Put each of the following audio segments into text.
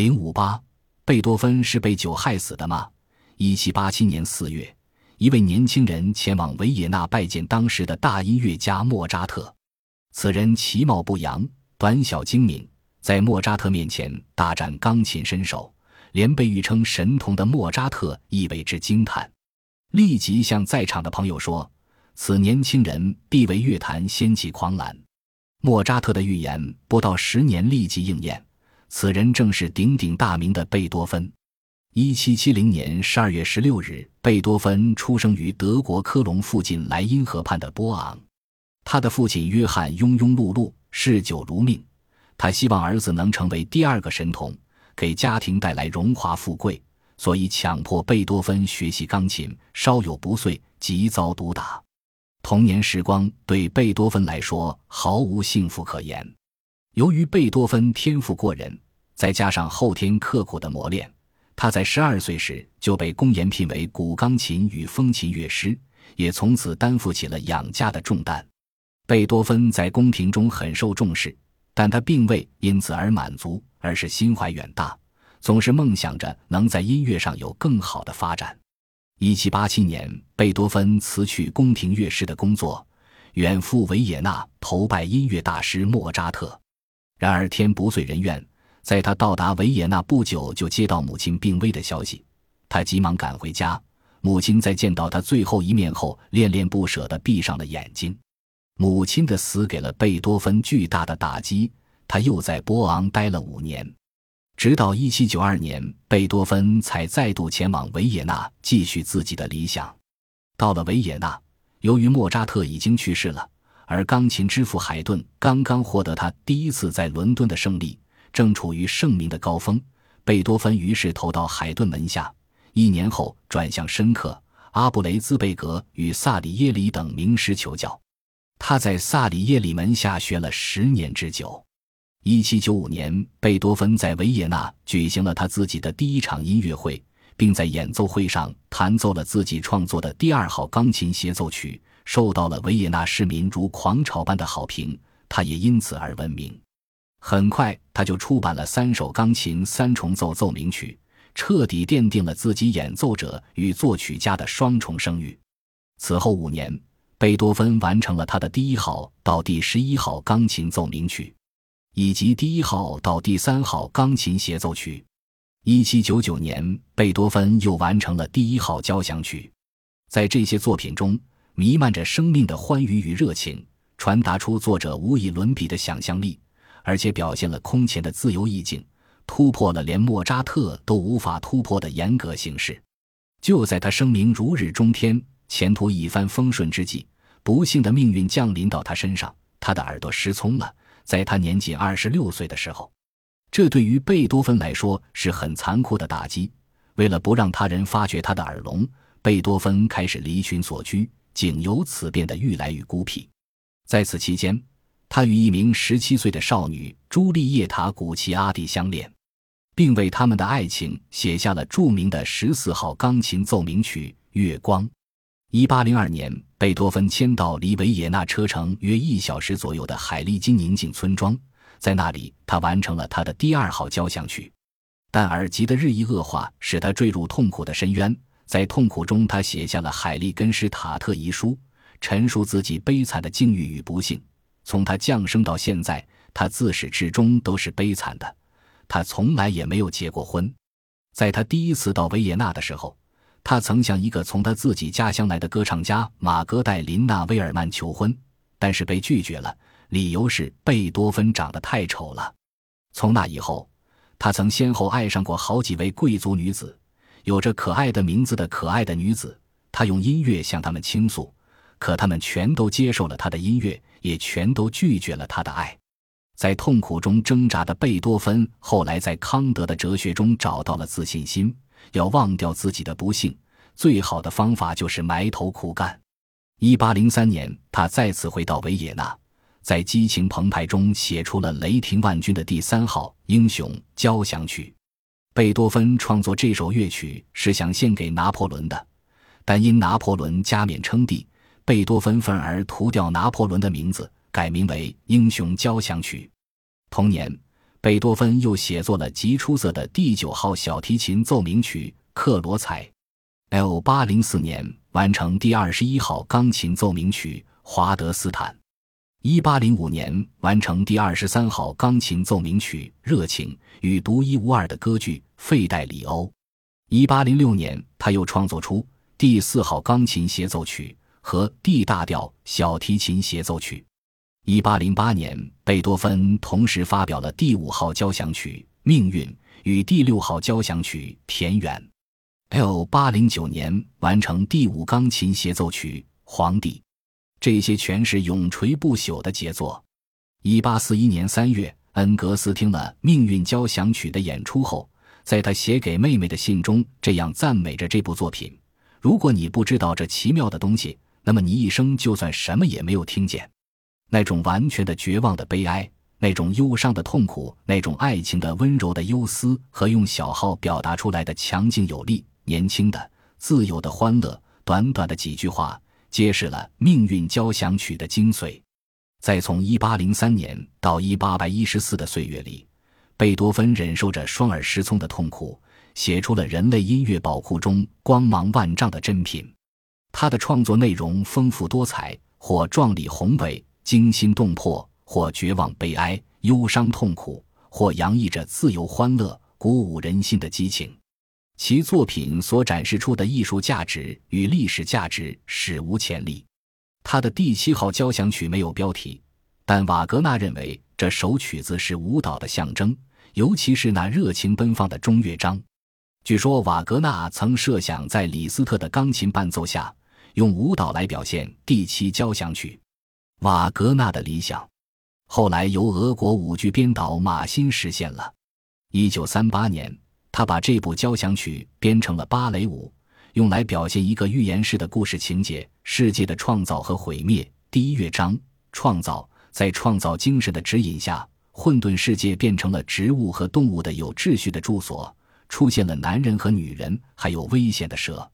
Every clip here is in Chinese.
零五八，贝多芬是被酒害死的吗？一七八七年四月，一位年轻人前往维也纳拜见当时的大音乐家莫扎特。此人其貌不扬，短小精明，在莫扎特面前大展钢琴身手，连被誉称神童的莫扎特亦为之惊叹，立即向在场的朋友说：“此年轻人必为乐坛掀起狂澜。”莫扎特的预言不到十年立即应验。此人正是鼎鼎大名的贝多芬。一七七零年十二月十六日，贝多芬出生于德国科隆附近莱茵河畔的波昂。他的父亲约翰庸庸碌碌，嗜酒如命。他希望儿子能成为第二个神童，给家庭带来荣华富贵，所以强迫贝多芬学习钢琴。稍有不遂，即遭毒打。童年时光对贝多芬来说毫无幸福可言。由于贝多芬天赋过人，再加上后天刻苦的磨练，他在十二岁时就被公研聘为古钢琴与风琴乐师，也从此担负起了养家的重担。贝多芬在宫廷中很受重视，但他并未因此而满足，而是心怀远大，总是梦想着能在音乐上有更好的发展。一七八七年，贝多芬辞去宫廷乐师的工作，远赴维也纳投拜音乐大师莫扎特。然而天不遂人愿，在他到达维也纳不久，就接到母亲病危的消息。他急忙赶回家，母亲在见到他最后一面后，恋恋不舍地闭上了眼睛。母亲的死给了贝多芬巨大的打击，他又在波昂待了五年，直到一七九二年，贝多芬才再度前往维也纳继续自己的理想。到了维也纳，由于莫扎特已经去世了。而钢琴之父海顿刚刚获得他第一次在伦敦的胜利，正处于盛名的高峰。贝多芬于是投到海顿门下，一年后转向申克、阿布雷兹贝格与萨里耶里等名师求教。他在萨里耶里门下学了十年之久。一七九五年，贝多芬在维也纳举行了他自己的第一场音乐会，并在演奏会上弹奏了自己创作的第二号钢琴协奏曲。受到了维也纳市民如狂潮般的好评，他也因此而闻名。很快，他就出版了三首钢琴三重奏奏鸣曲，彻底奠定了自己演奏者与作曲家的双重声誉。此后五年，贝多芬完成了他的第一号到第十一号钢琴奏鸣曲，以及第一号到第三号钢琴协奏曲。一七九九年，贝多芬又完成了第一号交响曲。在这些作品中，弥漫着生命的欢愉与热情，传达出作者无以伦比的想象力，而且表现了空前的自由意境，突破了连莫扎特都无法突破的严格形式。就在他声名如日中天、前途一帆风顺之际，不幸的命运降临到他身上，他的耳朵失聪了。在他年仅二十六岁的时候，这对于贝多芬来说是很残酷的打击。为了不让他人发觉他的耳聋，贝多芬开始离群索居。竟由此变得愈来愈孤僻。在此期间，他与一名十七岁的少女朱丽叶塔·古奇阿蒂相恋，并为他们的爱情写下了著名的十四号钢琴奏鸣曲《月光》。一八零二年，贝多芬迁到离维也纳车程约一小时左右的海利金宁静村庄，在那里，他完成了他的第二号交响曲。但耳疾的日益恶化使他坠入痛苦的深渊。在痛苦中，他写下了《海利根施塔特遗书》，陈述自己悲惨的境遇与不幸。从他降生到现在，他自始至终都是悲惨的。他从来也没有结过婚。在他第一次到维也纳的时候，他曾向一个从他自己家乡来的歌唱家玛格代琳娜·威尔曼求婚，但是被拒绝了，理由是贝多芬长得太丑了。从那以后，他曾先后爱上过好几位贵族女子。有着可爱的名字的可爱的女子，她用音乐向他们倾诉，可他们全都接受了她的音乐，也全都拒绝了她的爱。在痛苦中挣扎的贝多芬，后来在康德的哲学中找到了自信心。要忘掉自己的不幸，最好的方法就是埋头苦干。一八零三年，他再次回到维也纳，在激情澎湃中写出了雷霆万钧的第三号英雄交响曲。贝多芬创作这首乐曲是想献给拿破仑的，但因拿破仑加冕称帝，贝多芬愤而涂掉拿破仑的名字，改名为《英雄交响曲》。同年，贝多芬又写作了极出色的第九号小提琴奏鸣曲《克罗采》。L 八零四年完成第二十一号钢琴奏鸣曲《华德斯坦》，一八零五年完成第二十三号钢琴奏鸣曲《热情》与独一无二的歌剧《费代里欧》。一八零六年，他又创作出第四号钢琴协奏曲和 D 大调小提琴协奏曲。一八零八年，贝多芬同时发表了第五号交响曲《命运》与第六号交响曲《田园》。L 八零九年完成第五钢琴协奏曲《皇帝》，这些全是永垂不朽的杰作。一八四一年三月，恩格斯听了《命运交响曲》的演出后，在他写给妹妹的信中这样赞美着这部作品：“如果你不知道这奇妙的东西，那么你一生就算什么也没有听见。”那种完全的绝望的悲哀，那种忧伤的痛苦，那种爱情的温柔的忧思和用小号表达出来的强劲有力、年轻的、自由的欢乐，短短的几句话，揭示了《命运交响曲》的精髓。在从1803年到1814的岁月里，贝多芬忍受着双耳失聪的痛苦，写出了人类音乐宝库中光芒万丈的珍品。他的创作内容丰富多彩，或壮丽宏伟。惊心动魄，或绝望悲哀、忧伤痛苦，或洋溢着自由欢乐、鼓舞人心的激情，其作品所展示出的艺术价值与历史价值史无前例。他的第七号交响曲没有标题，但瓦格纳认为这首曲子是舞蹈的象征，尤其是那热情奔放的中乐章。据说瓦格纳曾设想在李斯特的钢琴伴奏下，用舞蹈来表现第七交响曲。瓦格纳的理想，后来由俄国舞剧编导马欣实现了。一九三八年，他把这部交响曲编成了芭蕾舞，用来表现一个寓言式的故事情节：世界的创造和毁灭。第一乐章，创造，在创造精神的指引下，混沌世界变成了植物和动物的有秩序的住所，出现了男人和女人，还有危险的蛇。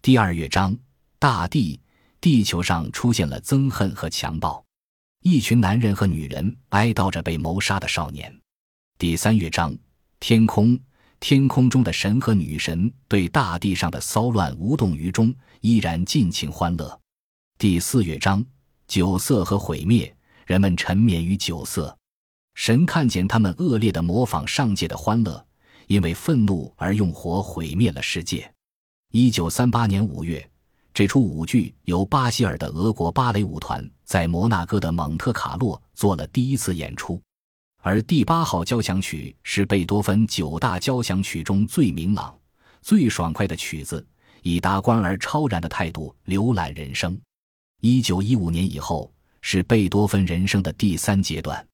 第二乐章，大地。地球上出现了憎恨和强暴，一群男人和女人哀悼着被谋杀的少年。第三乐章，天空，天空中的神和女神对大地上的骚乱无动于衷，依然尽情欢乐。第四乐章，酒色和毁灭，人们沉湎于酒色，神看见他们恶劣的模仿上界的欢乐，因为愤怒而用火毁灭了世界。一九三八年五月。这出舞剧由巴希尔的俄国芭蕾舞团在摩纳哥的蒙特卡洛做了第一次演出，而第八号交响曲是贝多芬九大交响曲中最明朗、最爽快的曲子，以达观而超然的态度浏览人生。一九一五年以后是贝多芬人生的第三阶段，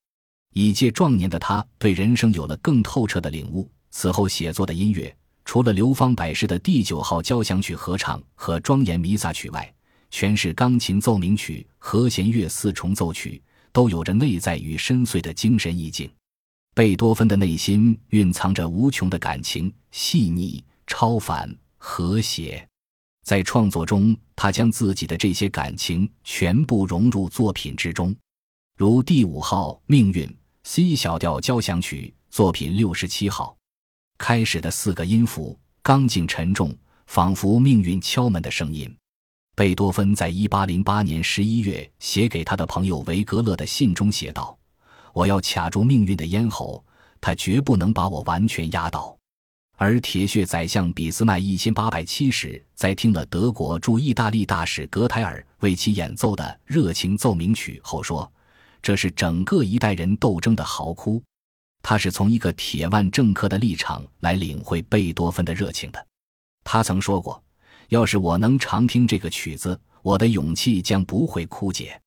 已届壮年的他对人生有了更透彻的领悟。此后写作的音乐。除了流芳百世的第九号交响曲合唱和庄严弥撒曲外，全是钢琴奏鸣曲、和弦乐四重奏曲，都有着内在与深邃的精神意境。贝多芬的内心蕴藏着无穷的感情，细腻、超凡、和谐。在创作中，他将自己的这些感情全部融入作品之中，如第五号命运 C 小调交响曲作品六十七号。开始的四个音符刚劲沉重，仿佛命运敲门的声音。贝多芬在一八零八年十一月写给他的朋友维格勒的信中写道：“我要卡住命运的咽喉，他绝不能把我完全压倒。”而铁血宰相俾斯麦一千八百七十在听了德国驻意大利大使格台尔为其演奏的热情奏鸣曲后说：“这是整个一代人斗争的嚎哭。”他是从一个铁腕政客的立场来领会贝多芬的热情的。他曾说过：“要是我能常听这个曲子，我的勇气将不会枯竭。”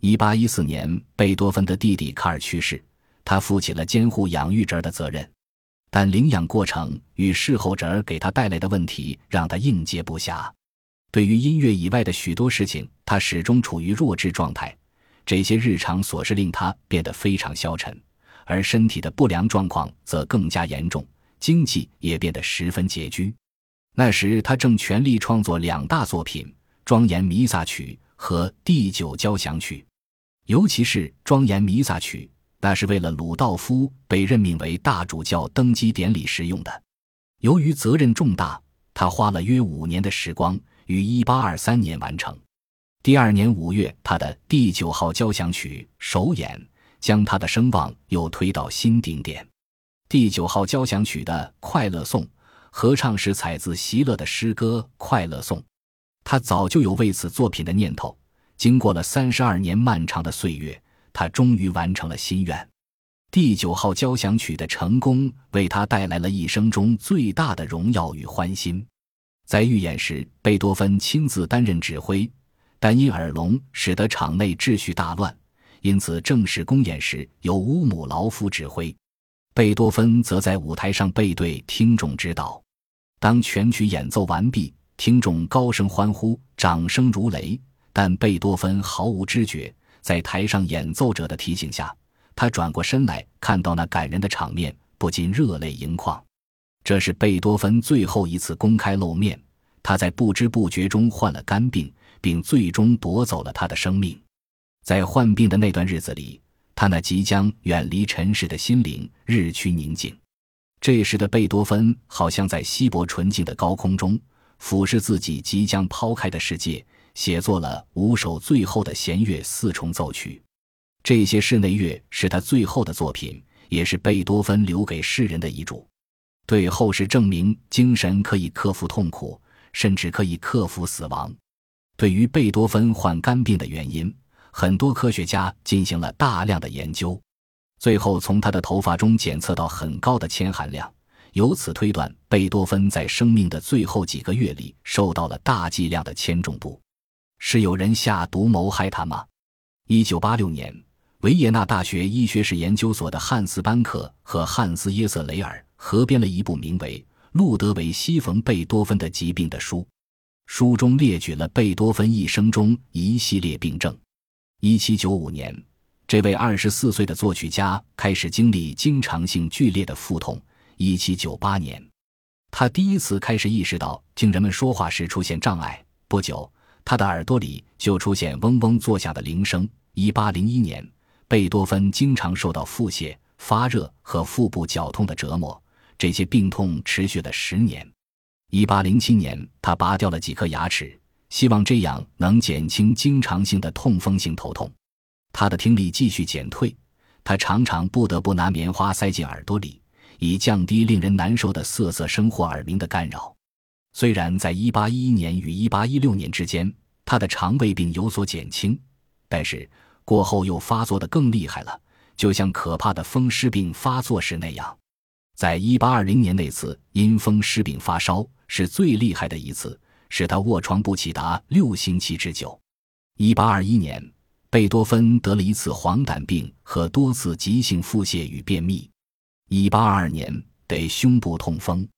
一八一四年，贝多芬的弟弟卡尔去世，他负起了监护养育侄儿的责任，但领养过程与侍候侄儿给他带来的问题让他应接不暇。对于音乐以外的许多事情，他始终处于弱智状态。这些日常琐事令他变得非常消沉。而身体的不良状况则更加严重，经济也变得十分拮据。那时，他正全力创作两大作品《庄严弥撒曲》和第九交响曲，尤其是《庄严弥撒曲》，那是为了鲁道夫被任命为大主教登基典礼时用的。由于责任重大，他花了约五年的时光，于1823年完成。第二年五月，他的第九号交响曲首演，将他的声望又推到新顶点。第九号交响曲的快乐颂合唱是采自席勒的诗歌《快乐颂》，他早就有为此作品的念头。经过了三十二年漫长的岁月，他终于完成了心愿。第九号交响曲的成功为他带来了一生中最大的荣耀与欢欣。在预演时，贝多芬亲自担任指挥。但因耳聋，使得场内秩序大乱，因此正式公演时由乌姆劳夫指挥，贝多芬则在舞台上背对听众指导。当全曲演奏完毕，听众高声欢呼，掌声如雷，但贝多芬毫无知觉。在台上演奏者的提醒下，他转过身来看到那感人的场面，不禁热泪盈眶。这是贝多芬最后一次公开露面，他在不知不觉中患了肝病。并最终夺走了他的生命。在患病的那段日子里，他那即将远离尘世的心灵日趋宁静。这时的贝多芬好像在稀薄纯净的高空中俯视自己即将抛开的世界，写作了五首最后的弦乐四重奏曲。这些室内乐是他最后的作品，也是贝多芬留给世人的遗嘱，对后世证明精神可以克服痛苦，甚至可以克服死亡。对于贝多芬患肝病的原因，很多科学家进行了大量的研究，最后从他的头发中检测到很高的铅含量，由此推断贝多芬在生命的最后几个月里受到了大剂量的铅中毒。是有人下毒谋害他吗？一九八六年，维也纳大学医学史研究所的汉斯·班克和汉斯·耶瑟雷尔合编了一部名为《路德维希·冯·贝多芬的疾病》的书。书中列举了贝多芬一生中一系列病症。一七九五年，这位二十四岁的作曲家开始经历经常性剧烈的腹痛。一七九八年，他第一次开始意识到听人们说话时出现障碍。不久，他的耳朵里就出现嗡嗡作响的铃声。一八零一年，贝多芬经常受到腹泻、发热和腹部绞痛的折磨，这些病痛持续了十年。一八零七年，他拔掉了几颗牙齿，希望这样能减轻经常性的痛风性头痛。他的听力继续减退，他常常不得不拿棉花塞进耳朵里，以降低令人难受的瑟瑟声或耳鸣的干扰。虽然在一八一一年与一八一六年之间，他的肠胃病有所减轻，但是过后又发作的更厉害了，就像可怕的风湿病发作时那样。在一八二零年那次因风湿病发烧。是最厉害的一次，使他卧床不起达六星期之久。一八二一年，贝多芬得了一次黄疸病和多次急性腹泻与便秘。一八二二年得胸部痛风。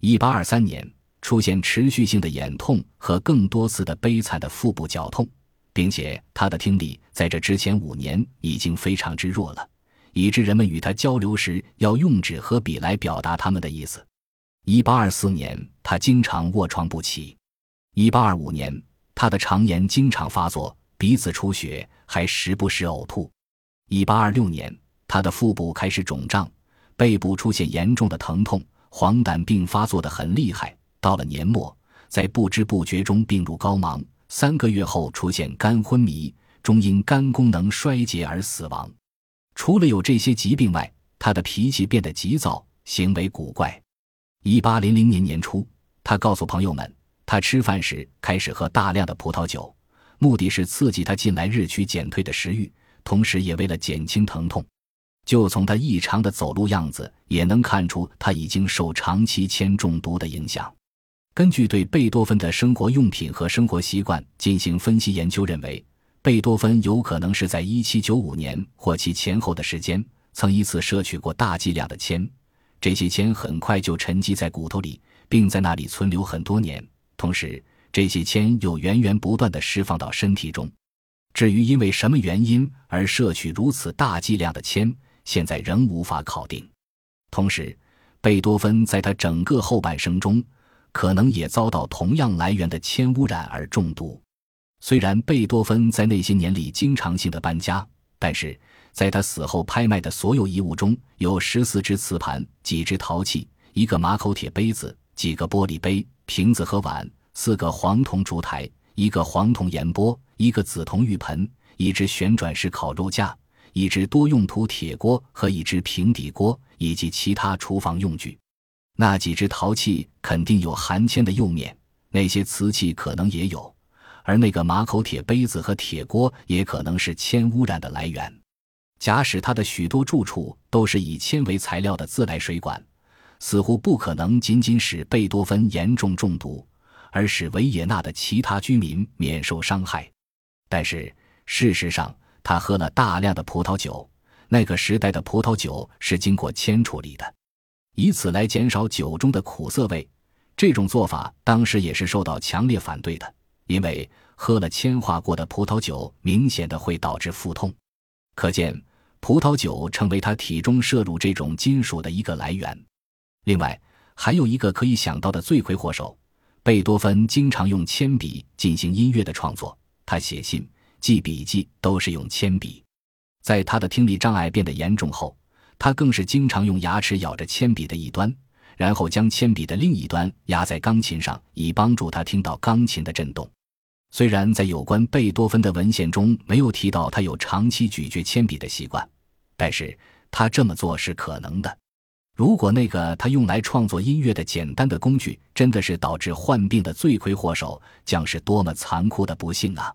一八二三年出现持续性的眼痛和更多次的悲惨的腹部绞痛，并且他的听力在这之前五年已经非常之弱了，以致人们与他交流时要用纸和笔来表达他们的意思。一八二四年，他经常卧床不起。一八二五年，他的肠炎经常发作，鼻子出血，还时不时呕吐。一八二六年，他的腹部开始肿胀，背部出现严重的疼痛，黄疸病发作的很厉害。到了年末，在不知不觉中病入膏肓，三个月后出现肝昏迷，终因肝功能衰竭而死亡。除了有这些疾病外，他的脾气变得急躁，行为古怪。一八零零年年初，他告诉朋友们，他吃饭时开始喝大量的葡萄酒，目的是刺激他近来日趋减退的食欲，同时也为了减轻疼痛。就从他异常的走路样子，也能看出他已经受长期铅中毒的影响。根据对贝多芬的生活用品和生活习惯进行分析研究，认为贝多芬有可能是在一七九五年或其前后的时间，曾一次摄取过大剂量的铅。这些铅很快就沉积在骨头里，并在那里存留很多年。同时，这些铅又源源不断地释放到身体中。至于因为什么原因而摄取如此大剂量的铅，现在仍无法考定。同时，贝多芬在他整个后半生中，可能也遭到同样来源的铅污染而中毒。虽然贝多芬在那些年里经常性的搬家，但是在他死后拍卖的所有遗物中有十四只瓷盘、几只陶器、一个马口铁杯子、几个玻璃杯、瓶子和碗、四个黄铜烛台、一个黄铜盐钵、一个紫铜浴盆、一只旋转式烤肉架、一只多用途铁锅和一只平底锅，以及其他厨房用具。那几只陶器肯定有含铅的釉面，那些瓷器可能也有，而那个马口铁杯子和铁锅也可能是铅污染的来源。假使他的许多住处都是以铅为材料的自来水管，似乎不可能仅仅使贝多芬严重中毒，而使维也纳的其他居民免受伤害。但是事实上，他喝了大量的葡萄酒，那个时代的葡萄酒是经过铅处理的。以此来减少酒中的苦涩味，这种做法当时也是受到强烈反对的，因为喝了铅化过的葡萄酒明显的会导致腹痛。可见，葡萄酒成为他体中摄入这种金属的一个来源。另外，还有一个可以想到的罪魁祸首：贝多芬经常用铅笔进行音乐的创作，他写信、记笔记都是用铅笔。在他的听力障碍变得严重后。他更是经常用牙齿咬着铅笔的一端，然后将铅笔的另一端压在钢琴上，以帮助他听到钢琴的震动。虽然在有关贝多芬的文献中没有提到他有长期咀嚼铅笔的习惯，但是他这么做是可能的。如果那个他用来创作音乐的简单的工具真的是导致患病的罪魁祸首，将是多么残酷的不幸啊！